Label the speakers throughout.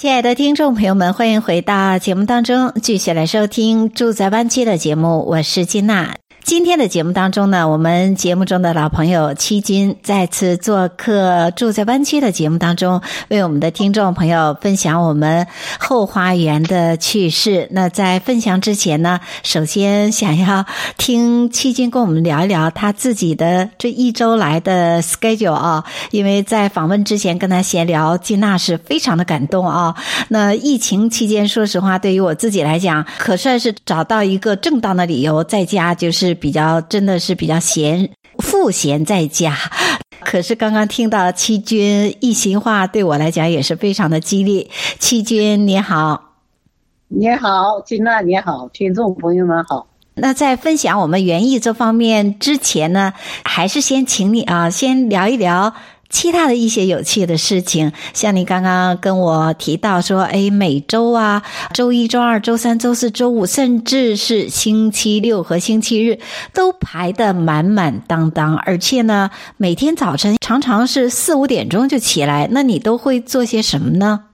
Speaker 1: 亲爱的听众朋友们，欢迎回到节目当中，继续来收听《住在湾区》的节目。我是金娜。今天的节目当中呢，我们节目中的老朋友七金再次做客住在湾区的节目当中，为我们的听众朋友分享我们后花园的趣事。那在分享之前呢，首先想要听七金跟我们聊一聊他自己的这一周来的 schedule 啊，因为在访问之前跟他闲聊，金娜是非常的感动啊。那疫情期间，说实话，对于我自己来讲，可算是找到一个正当的理由，在家就是。比较真的是比较闲，赋闲在家。可是刚刚听到七军一席话，对我来讲也是非常的激励。七军你好，
Speaker 2: 你好，金娜你好，听众朋友们好。
Speaker 1: 那在分享我们园艺这方面之前呢，还是先请你啊，先聊一聊。其他的一些有趣的事情，像你刚刚跟我提到说，哎，每周啊，周一、周二、周三、周四、周五，甚至是星期六和星期日，都排得满满当当，而且呢，每天早晨常常是四五点钟就起来。那你都会做些什么呢？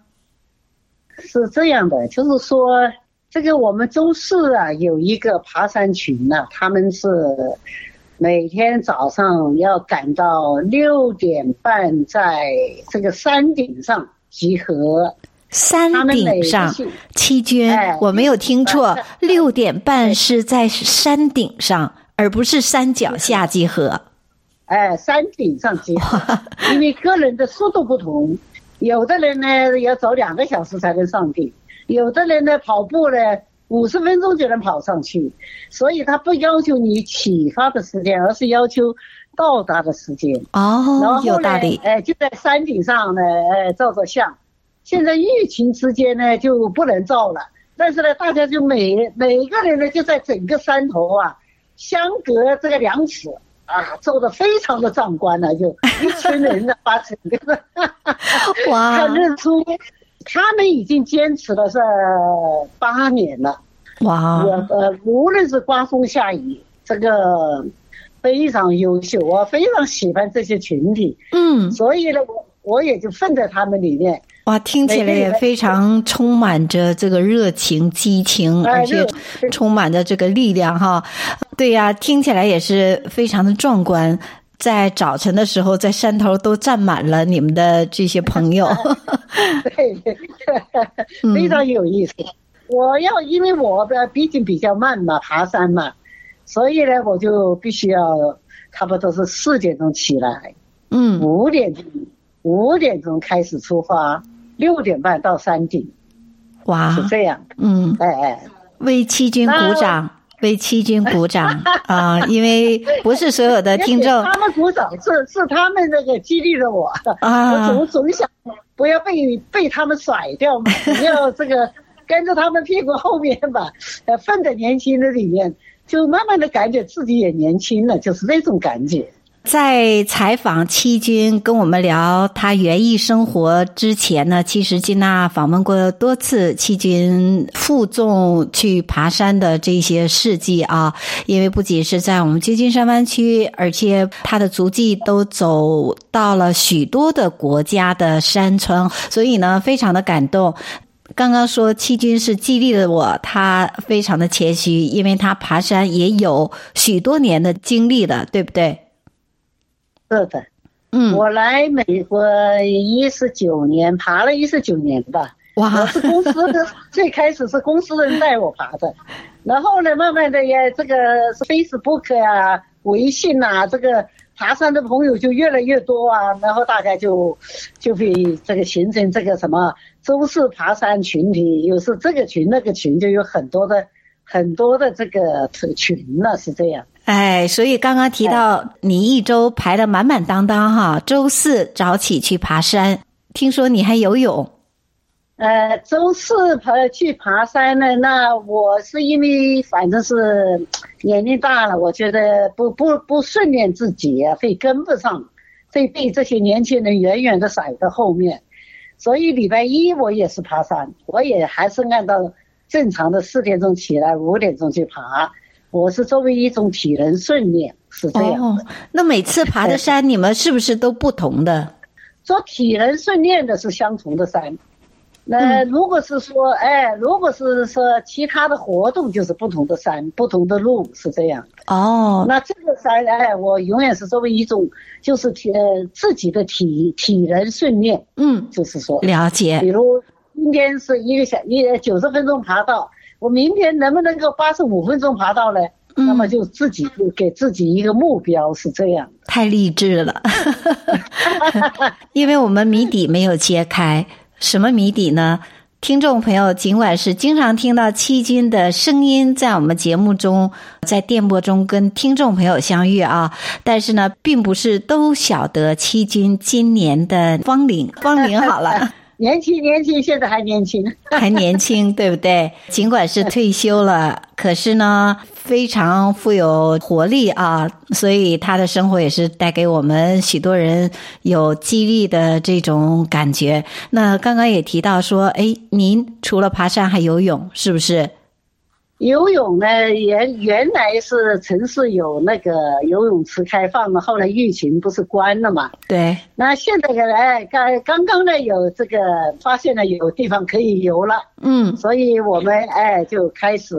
Speaker 2: 是这样的，就是说，这个我们周四啊，有一个爬山群呢、他们是。每天早上要赶到六点半，在这个山顶上集合。
Speaker 1: 山顶上，七军，哎，我没有听错，六点半是在山顶上，而不是山脚下集合。
Speaker 2: 哎，山顶上集合，因为个人的速度不同，有的人呢要走两个小时才能上顶，有的人呢跑步呢。五十分钟就能跑上去，所以他不要求你启发的时间，而是要求到达的时间。
Speaker 1: 哦，然后有道理。
Speaker 2: 哎，就在山顶上呢，哎，照照相。现在疫情之间呢，就不能照了。但是呢，大家就每每个人呢，就在整个山头啊，相隔这个两尺啊，照的非常的壮观了，就一群人呢，把整个 哇看日出。他们已经坚持了是八年了，哇！呃，无论是刮风下雨，这个非常优秀，我非常喜欢这些群体。嗯，所以呢，我我也就混在他们里面。
Speaker 1: 哇，听起来也非常充满着这个热情、激情，而且充满着这个力量哈。对呀，听起来也是非常的壮观。在早晨的时候，在山头都站满了你们的这些朋友，
Speaker 2: 对 对，非常有意思。嗯、我要因为我的毕竟比较慢嘛，爬山嘛，所以呢，我就必须要差不多是四点钟起来，嗯，五点钟五点钟开始出发，六点半到山顶，哇，是这样，
Speaker 1: 嗯，
Speaker 2: 哎哎，
Speaker 1: 为七军鼓掌。为七军鼓掌啊！因为不是所有的 听众，
Speaker 2: 他们鼓掌是是他们那个激励着我啊！我总总想不要被被他们甩掉嘛，你要这个 跟着他们屁股后面吧，呃，混在年轻的里面，就慢慢的感觉自己也年轻了，就是那种感觉。
Speaker 1: 在采访七军跟我们聊他园艺生活之前呢，其实金娜访问过多次七军负重去爬山的这些事迹啊，因为不仅是在我们旧金山湾区，而且他的足迹都走到了许多的国家的山村，所以呢，非常的感动。刚刚说七军是激励了我，他非常的谦虚，因为他爬山也有许多年的经历了，对不对？
Speaker 2: 是的，嗯，我来美国一十九年，爬了一十九年吧。哇，我是公司的，最开始是公司的人带我爬的，然后呢，慢慢的也，这个是 Facebook 呀、啊、微信呐、啊，这个爬山的朋友就越来越多啊，然后大家就就会这个形成这个什么周四爬山群体，又是这个群那个群，就有很多的很多的这个群了，是这样。
Speaker 1: 哎，所以刚刚提到你一周排的满满当当哈，周四早起去爬山，听说你还游泳？
Speaker 2: 呃，周四爬去爬山呢，那我是因为反正是年龄大了，我觉得不不不训练自己啊，会跟不上，会被这些年轻人远远的甩在后面。所以礼拜一我也是爬山，我也还是按照正常的四点钟起来，五点钟去爬。我是作为一种体能训练，是这样。哦，
Speaker 1: 那每次爬的山，你们是不是都不同的？
Speaker 2: 做体能训练的是相同的山。那如果是说，哎，如果是说其他的活动，就是不同的山，不同的路，是这样。
Speaker 1: 哦，
Speaker 2: 那这个山，哎，我永远是作为一种，就是体自己的体体能训练。
Speaker 1: 嗯，
Speaker 2: 就是说
Speaker 1: 了解。
Speaker 2: 比如今天是一个小一九十分钟爬到，我明天能不能够八十五分钟爬到呢？嗯，那么就自己就给自己一个目标，是这样。
Speaker 1: 太励志了，因为我们谜底没有揭开。什么谜底呢？听众朋友，尽管是经常听到七军的声音，在我们节目中，在电波中跟听众朋友相遇啊，但是呢，并不是都晓得七军今年的芳龄。芳龄好了。
Speaker 2: 年轻，年轻，现在还年轻，
Speaker 1: 还年轻，对不对？尽管是退休了，可是呢，非常富有活力啊！所以他的生活也是带给我们许多人有激励的这种感觉。那刚刚也提到说，哎，您除了爬山还游泳，是不是？
Speaker 2: 游泳呢，原原来是城市有那个游泳池开放嘛，后来疫情不是关了嘛？
Speaker 1: 对。
Speaker 2: 那现在呢，刚刚刚呢有这个发现了有地方可以游了，
Speaker 1: 嗯，
Speaker 2: 所以我们哎就开始，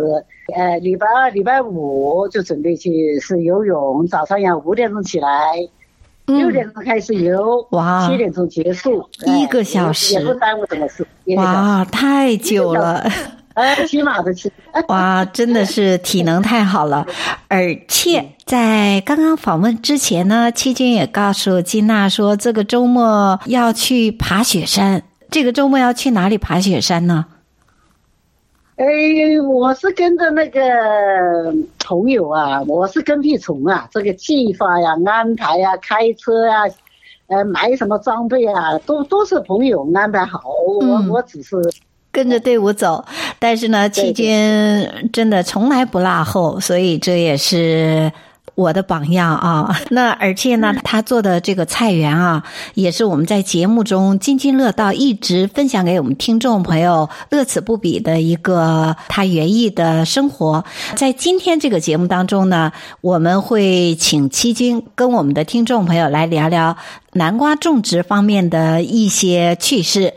Speaker 2: 呃，礼拜二、礼拜五就准备去是游泳，早上要五点钟起来，六点钟开始游，
Speaker 1: 哇，
Speaker 2: 七点钟结束，
Speaker 1: 一个小时。
Speaker 2: 也不耽误什么事，
Speaker 1: 哇，太久了。
Speaker 2: 呃，骑马的骑。
Speaker 1: 哇，真的是体能太好了，而且在刚刚访问之前呢，七军也告诉金娜说，这个周末要去爬雪山。这个周末要去哪里爬雪山呢？
Speaker 2: 哎，我是跟着那个朋友啊，我是跟屁虫啊，这个计划呀、安排呀、开车呀、呃，买什么装备啊，都都是朋友安排好，我我只是。
Speaker 1: 跟着队伍走，但是呢，七军真的从来不落后，所以这也是我的榜样啊。那而且呢，他做的这个菜园啊，也是我们在节目中津津乐道，一直分享给我们听众朋友乐此不彼的一个他园艺的生活。在今天这个节目当中呢，我们会请七军跟我们的听众朋友来聊聊南瓜种植方面的一些趣事。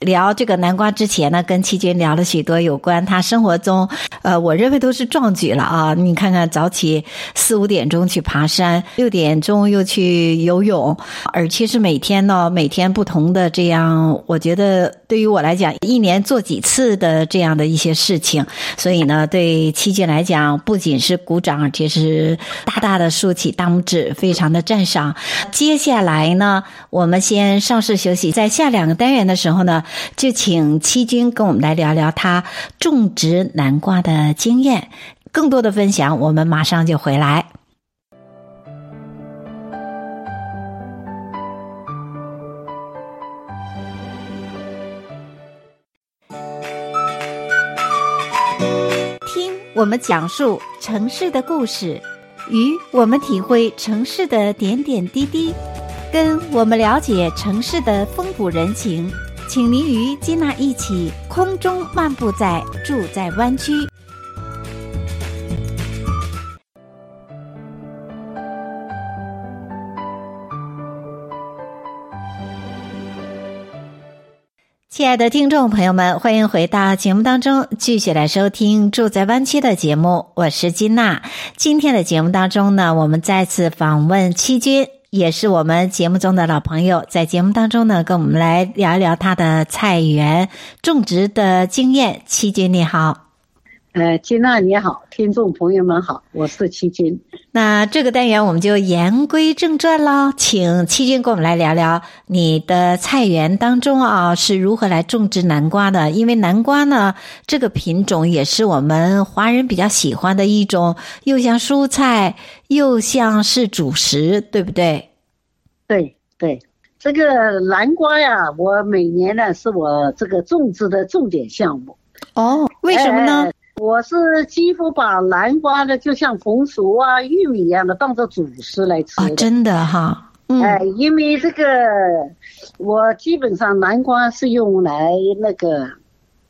Speaker 1: 聊这个南瓜之前呢，跟七军聊了许多有关他生活中，呃，我认为都是壮举了啊！你看看，早起四五点钟去爬山，六点钟又去游泳，而且是每天呢，每天不同的这样，我觉得对于我来讲，一年做几次的这样的一些事情，所以呢，对七军来讲，不仅是鼓掌，而且是大大的竖起大拇指，非常的赞赏。接下来呢，我们先稍事休息，在下两个单元的时候呢。就请七军跟我们来聊聊他种植南瓜的经验，更多的分享，我们马上就回来。听我们讲述城市的故事，与我们体会城市的点点滴滴，跟我们了解城市的风土人情。请您与金娜一起空中漫步在住在湾区。亲爱的听众朋友们，欢迎回到节目当中，继续来收听住在湾区的节目。我是金娜。今天的节目当中呢，我们再次访问七军。也是我们节目中的老朋友，在节目当中呢，跟我们来聊一聊他的菜园种植的经验。七军你好，
Speaker 2: 呃，金娜你好，听众朋友们好，我是七军。
Speaker 1: 那这个单元我们就言归正传喽，请七军跟我们来聊聊你的菜园当中啊是如何来种植南瓜的？因为南瓜呢，这个品种也是我们华人比较喜欢的一种，又像蔬菜。又像是主食，对不对？
Speaker 2: 对对，这个南瓜呀，我每年呢是我这个种植的重点项目。
Speaker 1: 哦，为什么呢？
Speaker 2: 哎、我是几乎把南瓜呢，就像红薯啊、玉米一样的，当做主食来吃。
Speaker 1: 啊，真的哈。嗯。
Speaker 2: 哎，因为这个，我基本上南瓜是用来那个，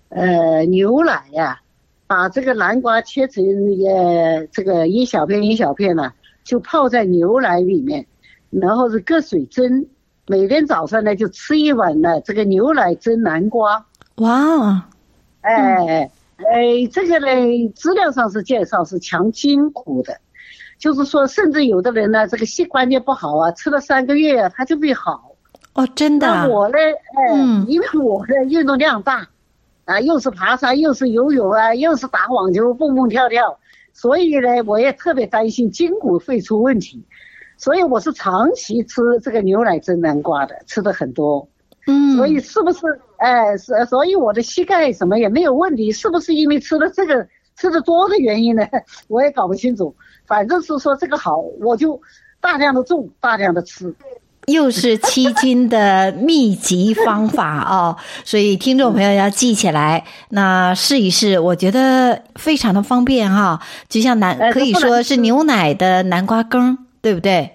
Speaker 2: 呃，牛奶呀、啊，把这个南瓜切成呃这个一小片一小片的、啊，就泡在牛奶里面，然后是隔水蒸。每天早上呢，就吃一碗呢，这个牛奶蒸南瓜。
Speaker 1: 哇，
Speaker 2: 哎哎，这个呢，资料上是介绍是强筋骨的，就是说，甚至有的人呢，这个膝关节不好啊，吃了三个月啊，他就会好。
Speaker 1: 哦，真的。
Speaker 2: 那我呢，哎，嗯、因为我的运动量大，啊，又是爬山，又是游泳啊，又是打网球，蹦蹦跳跳，所以呢，我也特别担心筋骨会出问题。所以我是长期吃这个牛奶蒸南瓜的，吃的很多，嗯，所以是不是，哎，是，所以我的膝盖什么也没有问题，是不是因为吃了这个吃的多的原因呢？我也搞不清楚，反正是说这个好，我就大量的种，大量的吃，
Speaker 1: 又是七斤的秘籍方法哦，所以听众朋友要记起来，那试一试，我觉得非常的方便哈，就像南可以说是牛奶的南瓜羹。对不对？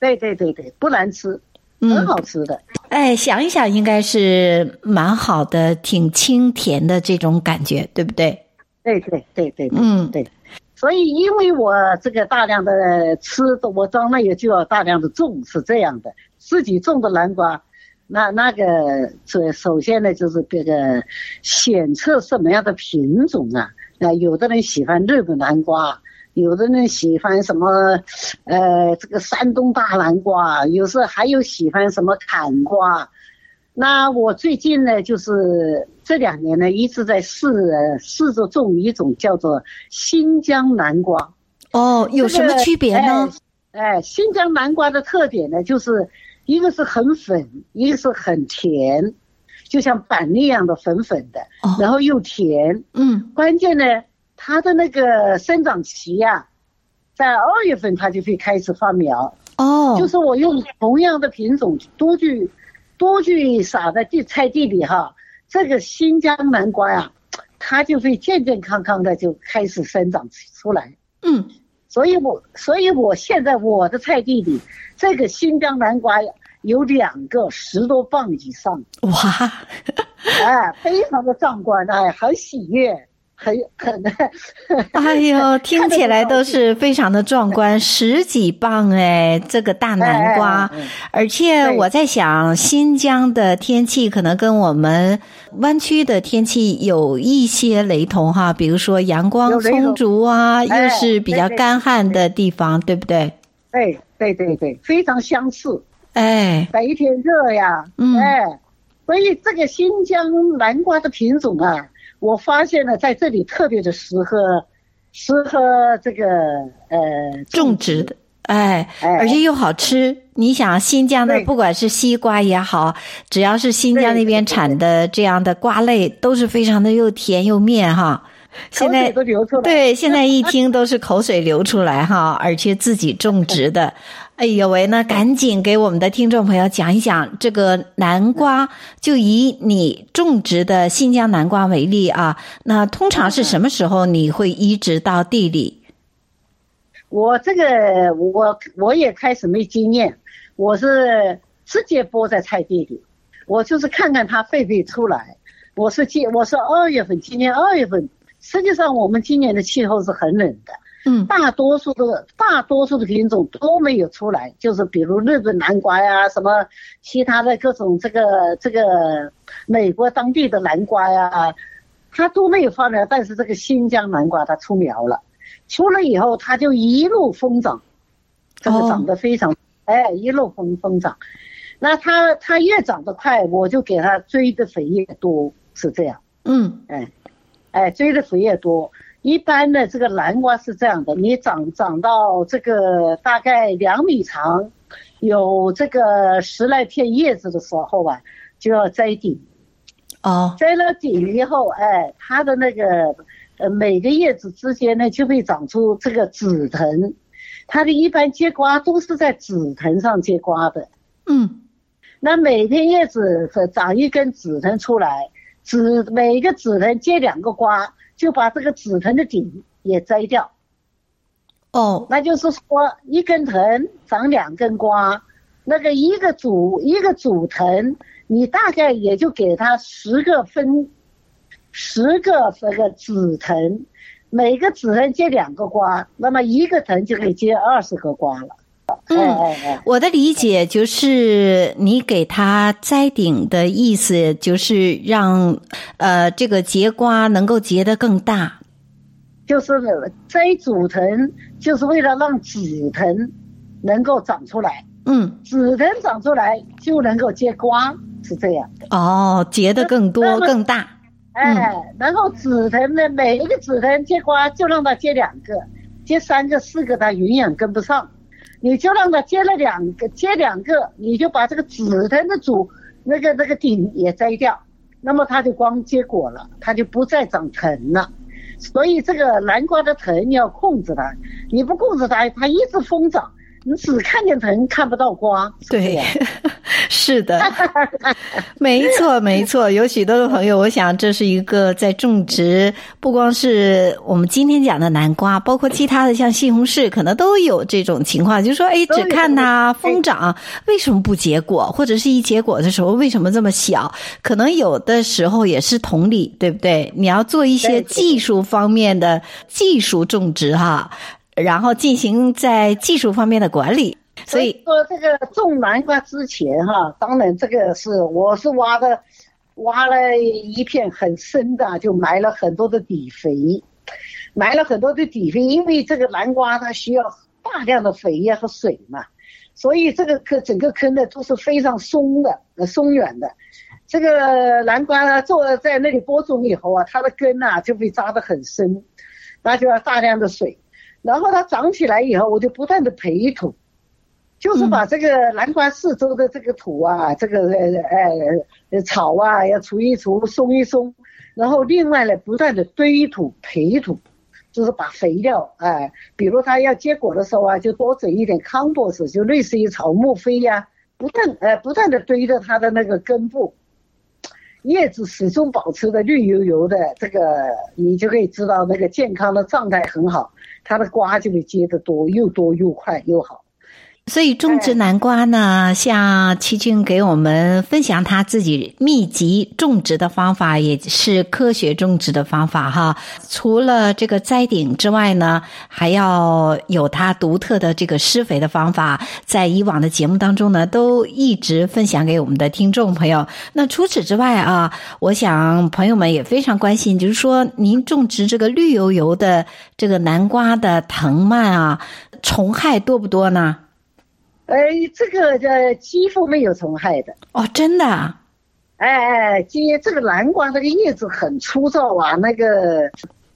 Speaker 2: 对对对对，不难吃，很好吃的。
Speaker 1: 嗯、哎，想一想，应该是蛮好的，挺清甜的这种感觉，对不对？
Speaker 2: 对对对对，嗯对。所以，因为我这个大量的吃，我当然也就要大量的种，是这样的。自己种的南瓜，那那个首首先呢，就是这个选择什么样的品种啊？啊，有的人喜欢日本南瓜。有的人喜欢什么，呃，这个山东大南瓜，有时候还有喜欢什么坎瓜。那我最近呢，就是这两年呢，一直在试试着种一种叫做新疆南瓜。
Speaker 1: 哦，有什么区别呢？
Speaker 2: 哎，新疆南瓜的特点呢，就是一个是很粉，一个是很甜，就像板栗一样的粉粉的，然后又甜。嗯，关键呢。它的那个生长期呀、啊，在二月份它就会开始发苗哦。就是我用同样的品种多去多去撒在地菜地里哈，这个新疆南瓜呀，它就会健健康康的就开始生长出来。嗯，所以我所以我现在我的菜地里，这个新疆南瓜有两个十多磅以上。哇，哎，非常的壮观，哎，很喜悦。很很，
Speaker 1: 哎呦，听起来都是非常的壮观，十几磅哎，这个大南瓜，而且我在想，新疆的天气可能跟我们湾区的天气有一些雷同哈，比如说阳光充足啊，又是比较干旱的地方，对不对？
Speaker 2: 对对对对，非常相似。
Speaker 1: 哎，
Speaker 2: 白天热呀，嗯，哎，所以这个新疆南瓜的品种啊。我发现了，在这里特别的适合，适合这个呃
Speaker 1: 种植的，哎，而且又好吃。你想，新疆的不管是西瓜也好，只要是新疆那边产的这样的瓜类，都是非常的又甜又面哈。现在
Speaker 2: 都流出来，
Speaker 1: 对，现在一 听都是口水流出来哈，而且自己种植的。哎呦喂，那赶紧给我们的听众朋友讲一讲这个南瓜，就以你种植的新疆南瓜为例啊。那通常是什么时候你会移植到地里？
Speaker 2: 我这个我我也开始没经验，我是直接播在菜地里，我就是看看它会不会出来。我是今我是二月份，今年二月份，实际上我们今年的气候是很冷的。嗯，大多数的大多数的品种都没有出来，就是比如日本南瓜呀，什么其他的各种这个这个美国当地的南瓜呀，它都没有发苗。但是这个新疆南瓜它出苗了，出了以后它就一路疯长，这个长得非常哎，一路疯疯长。那它它越长得快，我就给它追的肥越多，是这样。嗯，哎，哎，追的肥越多。一般的这个南瓜是这样的，你长长到这个大概两米长，有这个十来片叶子的时候啊，就要摘顶。哦，摘了顶以后，哎，它的那个呃每个叶子之间呢就会长出这个紫藤，它的一般结瓜都是在紫藤上结瓜的。嗯，那每片叶子长一根紫藤出来，紫每一个紫藤结两个瓜，就把这个紫藤的顶也摘掉。
Speaker 1: 哦，
Speaker 2: 那就是说一根藤长两根瓜，那个一个主一个主藤，你大概也就给它十个分，十个这个紫藤，每个紫藤结两个瓜，那么一个藤就可以结二十个瓜了。
Speaker 1: 嗯，我的理解就是，你给它摘顶的意思就是让，呃，这个结瓜能够结得更大。
Speaker 2: 就是栽主藤，就是为了让子藤能够长出来。
Speaker 1: 嗯，
Speaker 2: 子藤长出来就能够结瓜，是这样的。
Speaker 1: 哦，结得更多更大。
Speaker 2: 哎，然后紫藤的每一个紫藤结瓜，就让它结两个，结三个、四个，它营养跟不上。你就让它结了两个，结两个，你就把这个紫藤的主那个那个顶也摘掉，那么它就光结果了，它就不再长藤了。所以这个南瓜的藤你要控制它，你不控制它，它一直疯长。你只看见藤看不到瓜，
Speaker 1: 对，是的，没错没错。有许多的朋友，我想这是一个在种植，不光是我们今天讲的南瓜，包括其他的像西红柿，可能都有这种情况，就是说，哎，只看它疯长，为什么不结果？或者是一结果的时候，为什么这么小？可能有的时候也是同理，对不对？你要做一些技术方面的技术种植哈。然后进行在技术方面的管理，所以，
Speaker 2: 说这个种南瓜之前哈，当然这个是我是挖的，挖了一片很深的，就埋了很多的底肥，埋了很多的底肥，因为这个南瓜它需要大量的肥呀和水嘛，所以这个坑整个坑呢都是非常松的，松软的，这个南瓜呢做在那里播种以后啊，它的根呐就被扎得很深，那就要大量的水。然后它长起来以后，我就不断的培土，就是把这个南瓜四周的这个土啊，嗯、这个呃呃草啊要除一除，松一松，然后另外呢不断的堆土培土，就是把肥料哎、呃，比如它要结果的时候啊，就多整一点康博士，就类似于草木灰呀、啊，不断呃不断的堆着它的那个根部，叶子始终保持的绿油油的，这个你就可以知道那个健康的状态很好。它的瓜就会结得多，又多又快又好。
Speaker 1: 所以种植南瓜呢，哎、像琦君给我们分享他自己密集种植的方法，也是科学种植的方法哈。除了这个栽顶之外呢，还要有他独特的这个施肥的方法，在以往的节目当中呢，都一直分享给我们的听众朋友。那除此之外啊，我想朋友们也非常关心，就是说您种植这个绿油油的这个南瓜的藤蔓啊，虫害多不多呢？
Speaker 2: 哎，这个的几乎没有虫害的。
Speaker 1: 哦，真的。
Speaker 2: 哎哎，这这个南瓜那个叶子很粗糙啊，那个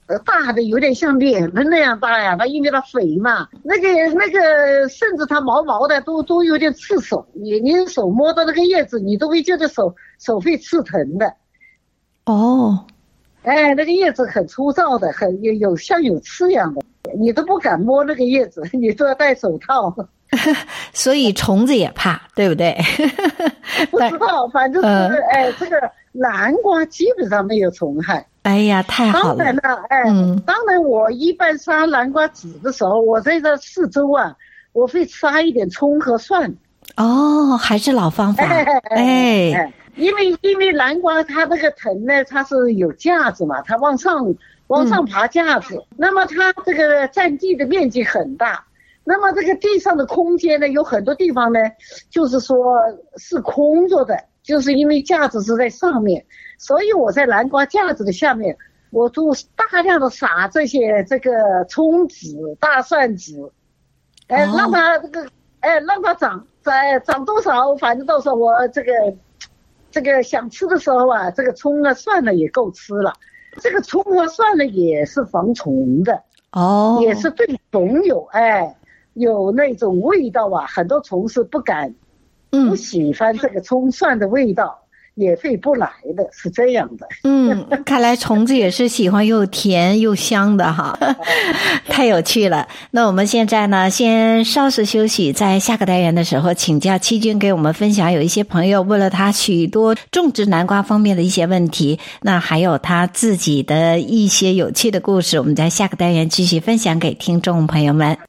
Speaker 2: 呃大的有点像脸盆那样大呀，它因为它肥嘛，那个那个甚至它毛毛的都都有点刺手，你你手摸到那个叶子，你都会觉得手手会刺疼的。
Speaker 1: 哦，
Speaker 2: 哎，那个叶子很粗糙的，很有有像有刺一样的，你都不敢摸那个叶子，你都要戴手套。
Speaker 1: 所以虫子也怕，对不对？
Speaker 2: 不知道，反正是、呃、哎，这个南瓜基本上没有虫害。
Speaker 1: 哎呀，太好了！
Speaker 2: 当然了，哎，嗯、当然我一般杀南瓜籽的时候，我在这四周啊，我会撒一点葱和蒜。
Speaker 1: 哦，还是老方法。哎，哎
Speaker 2: 哎因为因为南瓜它那个藤呢，它是有架子嘛，它往上往上爬架子，嗯、那么它这个占地的面积很大。那么这个地上的空间呢，有很多地方呢，就是说是空着的，就是因为架子是在上面，所以我在南瓜架子的下面，我就大量的撒这些这个葱籽、大蒜籽，哎，让它这个，哎，让它长，长长多少，反正到时候我这个，这个想吃的时候啊，这个葱啊、蒜呢也够吃了，这个葱和蒜呢也是防虫的，
Speaker 1: 哦，
Speaker 2: 也是对虫有哎。有那种味道啊，很多虫是不敢，不喜欢这个葱蒜的味道，也会不来的，是这样的。
Speaker 1: 嗯，看来虫子也是喜欢又甜又香的哈，太有趣了。那我们现在呢，先稍事休息，在下个单元的时候，请教七君给我们分享。有一些朋友问了他许多种植南瓜方面的一些问题，那还有他自己的一些有趣的故事，我们在下个单元继续分享给听众朋友们。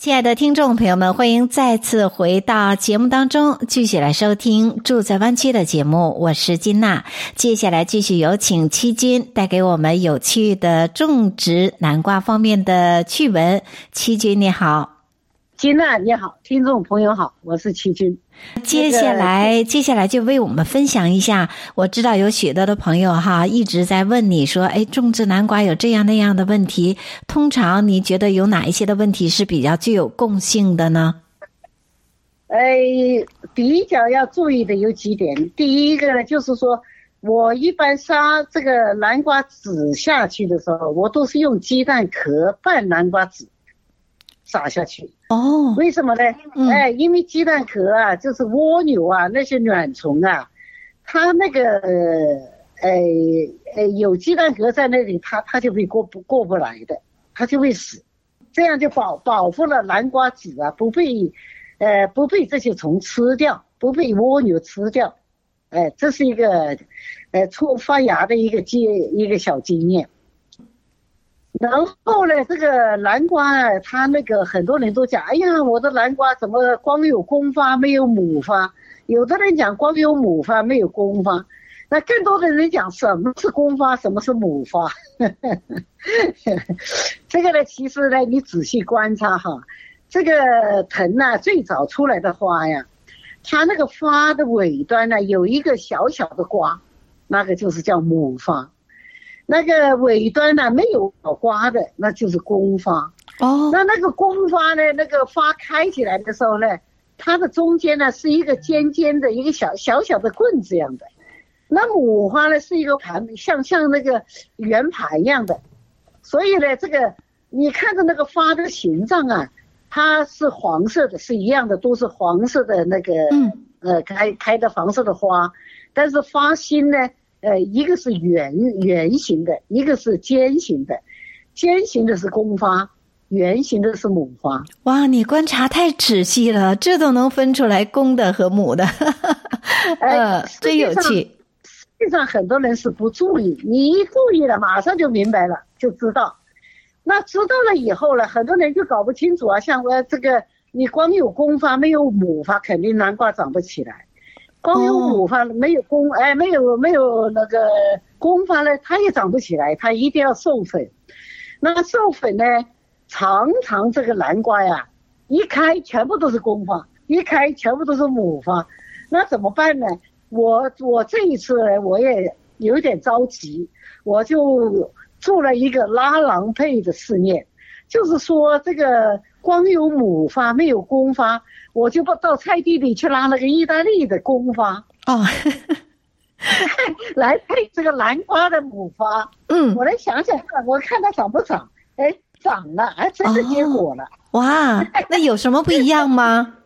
Speaker 1: 亲爱的听众朋友们，欢迎再次回到节目当中，继续来收听《住在湾区》的节目。我是金娜，接下来继续有请七君带给我们有趣的种植南瓜方面的趣闻。七君你好。
Speaker 2: 金娜你好，听众朋友好，我是齐军。
Speaker 1: 接下来，接下来就为我们分享一下。我知道有许多的朋友哈一直在问你说，哎，种植南瓜有这样那样的问题。通常你觉得有哪一些的问题是比较具有共性的呢？
Speaker 2: 哎，比较要注意的有几点。第一个呢，就是说我一般杀这个南瓜籽下去的时候，我都是用鸡蛋壳拌南瓜籽。撒下去
Speaker 1: 哦？
Speaker 2: 为什么呢？嗯、哎，因为鸡蛋壳啊，就是蜗牛啊，那些卵虫啊，它那个呃呃有鸡蛋壳在那里，它它就会过不过不来的，它就会死。这样就保保护了南瓜籽啊，不被呃不被这些虫吃掉，不被蜗牛吃掉。哎，这是一个呃促发芽的一个经一个小经验。然后呢，这个南瓜啊，它那个很多人都讲，哎呀，我的南瓜怎么光有公发没有母发？有的人讲光有母发没有公发，那更多的人讲什么是公发，什么是母发？这个呢，其实呢，你仔细观察哈，这个藤呢，最早出来的花呀，它那个花的尾端呢，有一个小小的瓜，那个就是叫母发。那个尾端呢，没有花的，那就是公花。哦，那那个公花呢，那个花开起来的时候呢，它的中间呢是一个尖尖的一个小小小的棍子样的。那母花呢是一个盘，像像那个圆盘一样的。所以呢，这个你看着那个花的形状啊，它是黄色的，是一样的，都是黄色的那个，嗯，呃，开开的黄色的花，但是花心呢。呃，一个是圆圆形的，一个是尖形的，尖形的是公花，圆形的是母花。
Speaker 1: 哇，你观察太仔细了，这都能分出来公的和母的，呃，真有趣。
Speaker 2: 实际上很多人是不注意，你一注意了，马上就明白了，就知道。那知道了以后呢，很多人就搞不清楚啊，像我这个，你光有公花没有母花，肯定南瓜长不起来。光有母发没有公，哎，没有没有那个公发呢，它也长不起来，它一定要授粉。那授粉呢，常常这个南瓜呀，一开全部都是公发，一开全部都是母发，那怎么办呢？我我这一次呢，我也有点着急，我就做了一个拉郎配的试验，就是说这个光有母发没有公发。我就不到菜地里去拉了个意大利的公发哦，来配这个南瓜的母发。嗯，我来想想看，我看它长不长？哎，长了，哎，真的结果了。
Speaker 1: 哦。哇，那有什么不一样吗？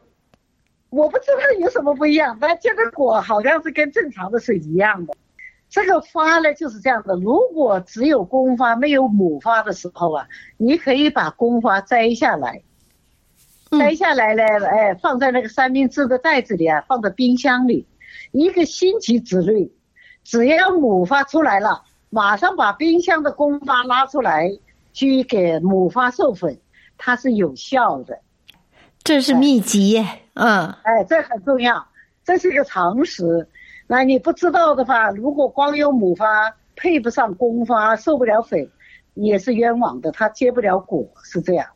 Speaker 2: 我不知道有什么不一样，但这个果好像是跟正常的是一样的。这个发呢就是这样的，如果只有公发没有母发的时候啊，你可以把公发摘下来。摘下来呢，哎，放在那个三明治的袋子里啊，放在冰箱里，一个星期之内，只要母发出来了，马上把冰箱的公发拉出来，去给母发授粉，它是有效的。
Speaker 1: 这是秘籍，嗯，
Speaker 2: 哎，这很重要，这是一个常识。那你不知道的话，如果光有母花配不上公花，受不了粉，也是冤枉的，它结不了果，是这样。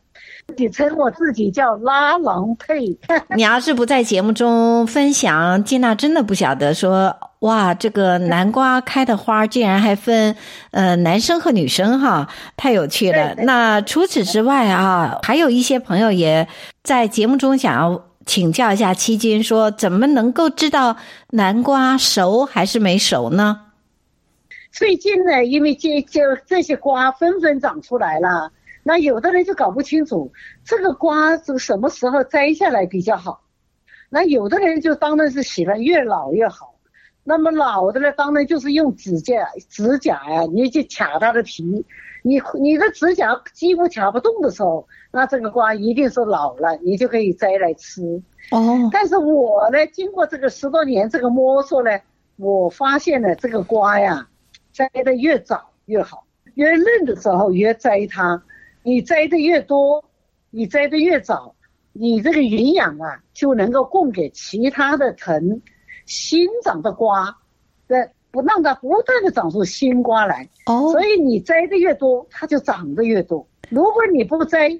Speaker 2: 你称我自己叫拉郎配。
Speaker 1: 你要是不在节目中分享，金娜真的不晓得说，哇，这个南瓜开的花竟然还分呃男生和女生哈，太有趣了。那除此之外啊，还有一些朋友也在节目中想要请教一下七君，说怎么能够知道南瓜熟还是没熟呢？
Speaker 2: 最近呢，因为这就这些瓜纷纷长出来了。那有的人就搞不清楚这个瓜是什么时候摘下来比较好，那有的人就当然是喜欢越老越好，那么老的呢，当然就是用指甲指甲呀，你去卡它的皮，你你的指甲几乎卡不动的时候，那这个瓜一定是老了，你就可以摘来吃。
Speaker 1: 哦，
Speaker 2: 但是我呢，经过这个十多年这个摸索呢，我发现呢，这个瓜呀，摘的越早越好，越嫩的时候越摘它。你摘的越多，你摘的越早，你这个营养啊就能够供给其他的藤新长的瓜，对，不让它不断的长出新瓜来。哦，所以你摘的越多，它就长得越多。如果你不摘，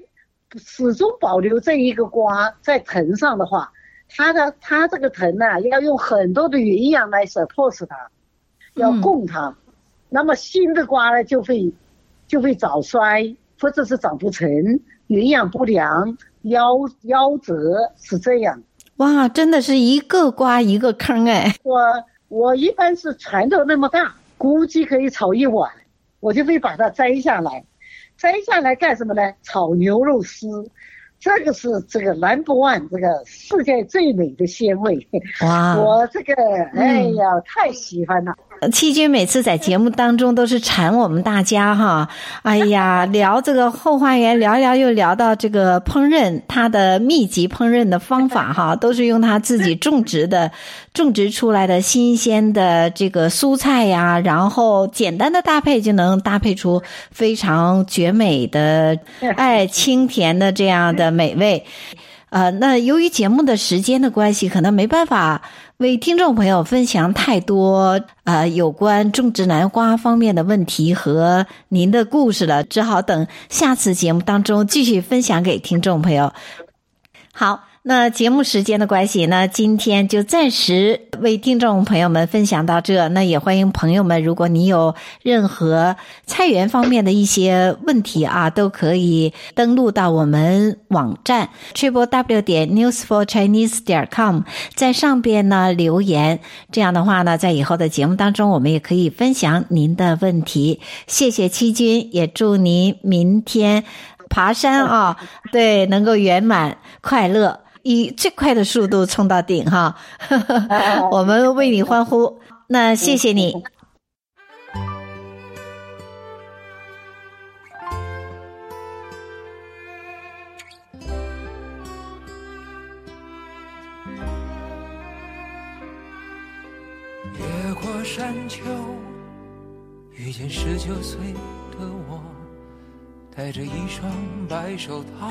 Speaker 2: 始终保留这一个瓜在藤上的话，它的它这个藤呢、啊，要用很多的营养来 support 它，要供它，嗯、那么新的瓜呢就会就会早衰。或者是长不成，营养不良，夭夭折是这样。
Speaker 1: 哇，真的是一个瓜一个坑哎！
Speaker 2: 我我一般是拳头那么大，估计可以炒一碗，我就会把它摘下来，摘下来干什么呢？炒牛肉丝。这个是这个 number one，这个世界最美的鲜味。哇！我这个哎呀，嗯、太喜欢了。
Speaker 1: 七军每次在节目当中都是馋我们大家哈，哎呀，聊这个后花园，聊聊又聊到这个烹饪，他的秘籍烹饪的方法哈，都是用他自己种植的、种植出来的新鲜的这个蔬菜呀，然后简单的搭配就能搭配出非常绝美的、哎清甜的这样的美味。呃，那由于节目的时间的关系，可能没办法为听众朋友分享太多呃有关种植南瓜方面的问题和您的故事了，只好等下次节目当中继续分享给听众朋友。好。那节目时间的关系呢，今天就暂时为听众朋友们分享到这。那也欢迎朋友们，如果你有任何菜园方面的一些问题啊，都可以登录到我们网站 triple w 点 newsforchinese 点 com，在上边呢留言。这样的话呢，在以后的节目当中，我们也可以分享您的问题。谢谢七君，也祝您明天爬山啊，对，能够圆满快乐。以最快的速度冲到顶哈，我们为你欢呼。那谢谢你。
Speaker 3: 越过山丘，遇见十九岁的我，戴着一双白手套。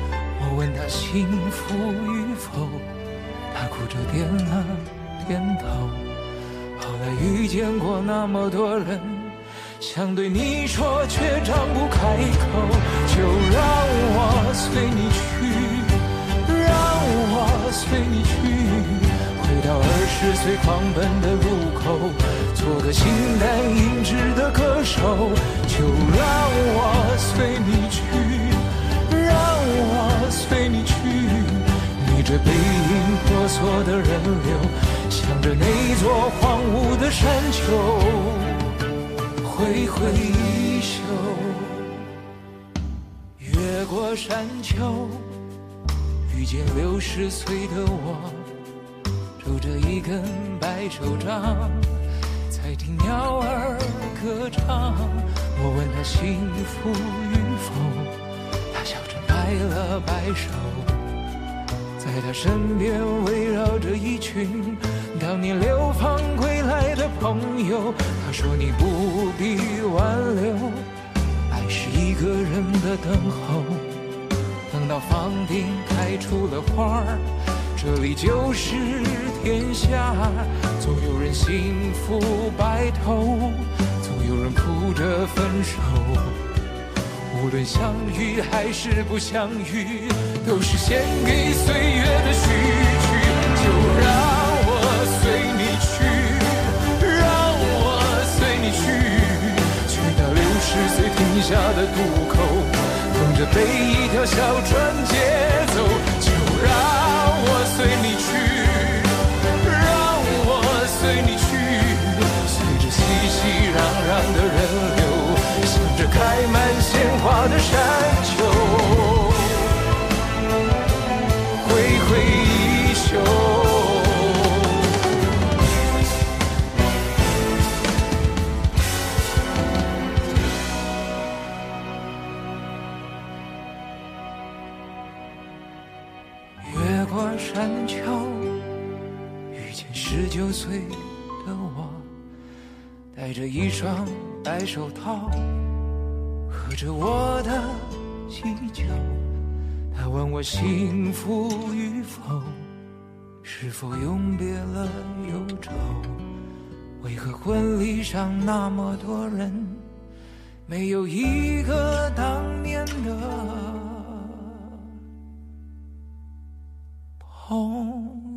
Speaker 3: 我问他幸福与否，他哭着点了点头。后来遇见过那么多人，想对你说却张不开口，就让我随你去，让我随你去，回到二十岁狂奔的路口，做个形单影只的歌手，就让我随你去。随你去，逆着背影婆娑的人流，向着那座荒芜的山丘，挥挥衣袖。越过山丘，遇见六十岁的我，拄着一根白手杖，在听鸟儿歌唱。我问他幸福与否。摆了摆手，在他身边围绕着一群当年流放归来的朋友。他说：“你不必挽留，爱是一个人的等候。等到房顶开出了花儿，这里就是天下。总有人幸福白头，总有人哭着分手。”无论相遇还是不相遇，都是献给岁月的序曲。就让我随你去，让我随你去，去到六十岁停下的渡口，等着被一条小船接走。就让我随你去，好，喝着我的喜酒。他问我幸福与否，是否永别了忧愁？为何婚礼上那么多人，没有一个当年的朋友？